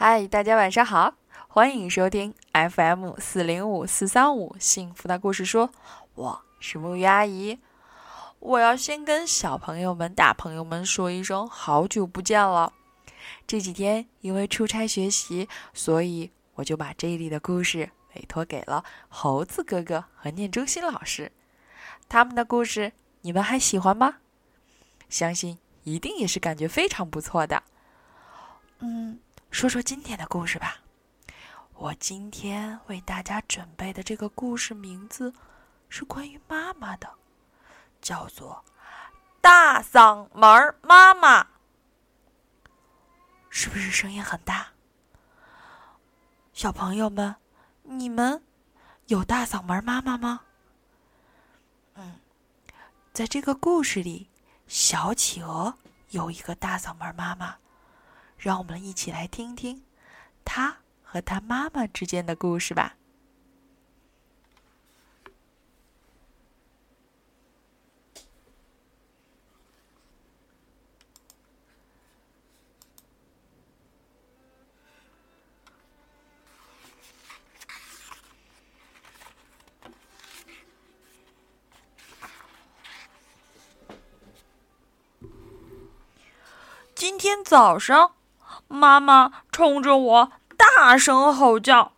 嗨，大家晚上好，欢迎收听 FM 四零五四三五幸福的故事说，我是木鱼阿姨。我要先跟小朋友们、大朋友们说一声好久不见了。这几天因为出差学习，所以我就把这里的故事委托给了猴子哥哥和念中心老师。他们的故事你们还喜欢吗？相信一定也是感觉非常不错的。嗯，说说今天的故事吧。我今天为大家准备的这个故事名字是关于妈妈的，叫做《大嗓门妈妈》。是不是声音很大？小朋友们，你们有大嗓门妈妈吗？嗯，在这个故事里，小企鹅有一个大嗓门妈妈，让我们一起来听听他和他妈妈之间的故事吧。今天早上，妈妈冲着我大声吼叫，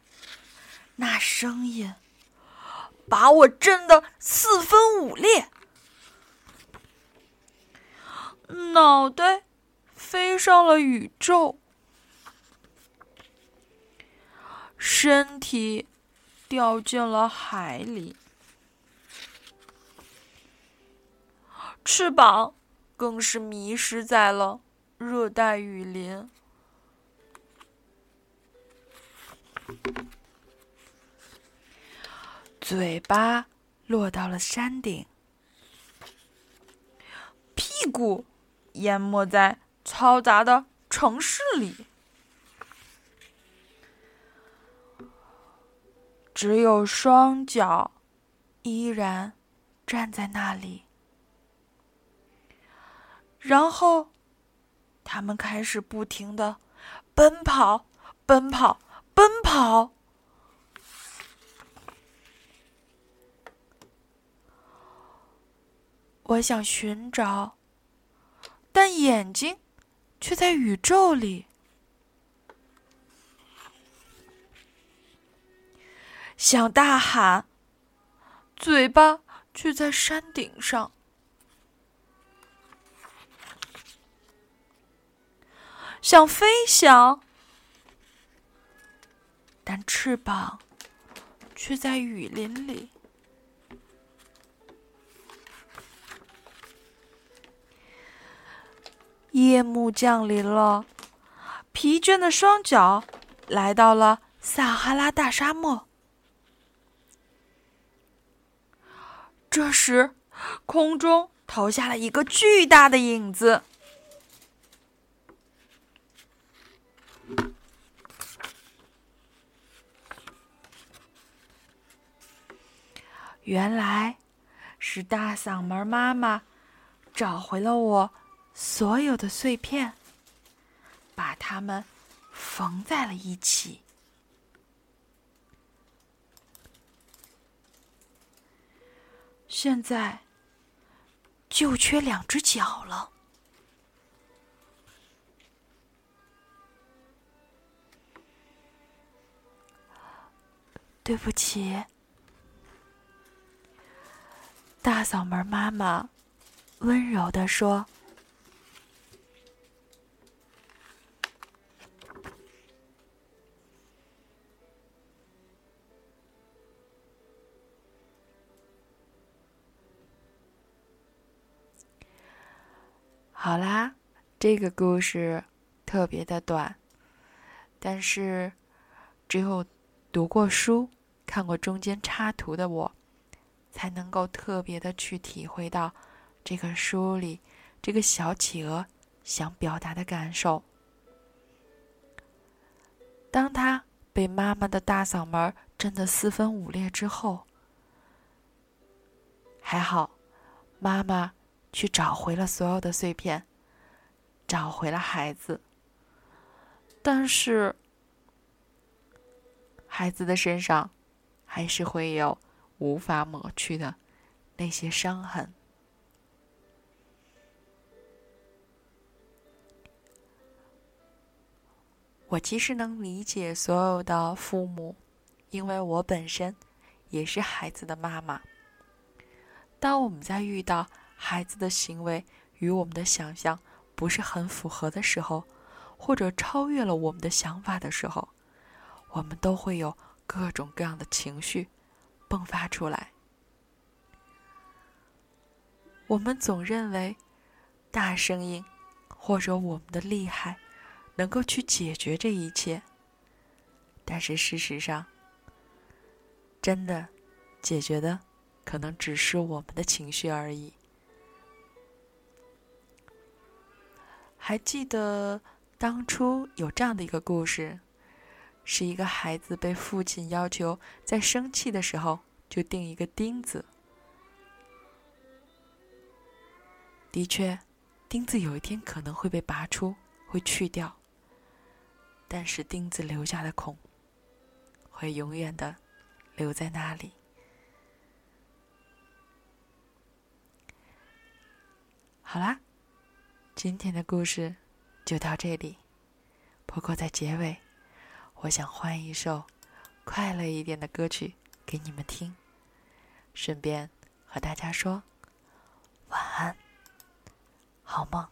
那声音把我震得四分五裂，脑袋飞上了宇宙，身体掉进了海里，翅膀更是迷失在了。热带雨林，嘴巴落到了山顶，屁股淹没在嘈杂的城市里，只有双脚依然站在那里，然后。他们开始不停的奔跑，奔跑，奔跑。我想寻找，但眼睛却在宇宙里；想大喊，嘴巴却在山顶上。想飞翔，但翅膀却在雨林里。夜幕降临了，疲倦的双脚来到了撒哈拉大沙漠。这时，空中投下了一个巨大的影子。原来是大嗓门妈妈找回了我所有的碎片，把它们缝在了一起。现在就缺两只脚了。对不起。大嗓门妈妈温柔地说：“好啦，这个故事特别的短，但是只有读过书、看过中间插图的我。”才能够特别的去体会到这个书里这个小企鹅想表达的感受。当他被妈妈的大嗓门震得四分五裂之后，还好，妈妈去找回了所有的碎片，找回了孩子。但是孩子的身上还是会有无法抹去的那些伤痕。我其实能理解所有的父母，因为我本身也是孩子的妈妈。当我们在遇到孩子的行为与我们的想象不是很符合的时候，或者超越了我们的想法的时候，我们都会有各种各样的情绪迸发出来。我们总认为大声音或者我们的厉害。能够去解决这一切，但是事实上，真的解决的可能只是我们的情绪而已。还记得当初有这样的一个故事，是一个孩子被父亲要求在生气的时候就钉一个钉子。的确，钉子有一天可能会被拔出，会去掉。但是钉子留下的孔，会永远的留在那里。好啦，今天的故事就到这里。不过在结尾，我想换一首快乐一点的歌曲给你们听，顺便和大家说晚安，好梦。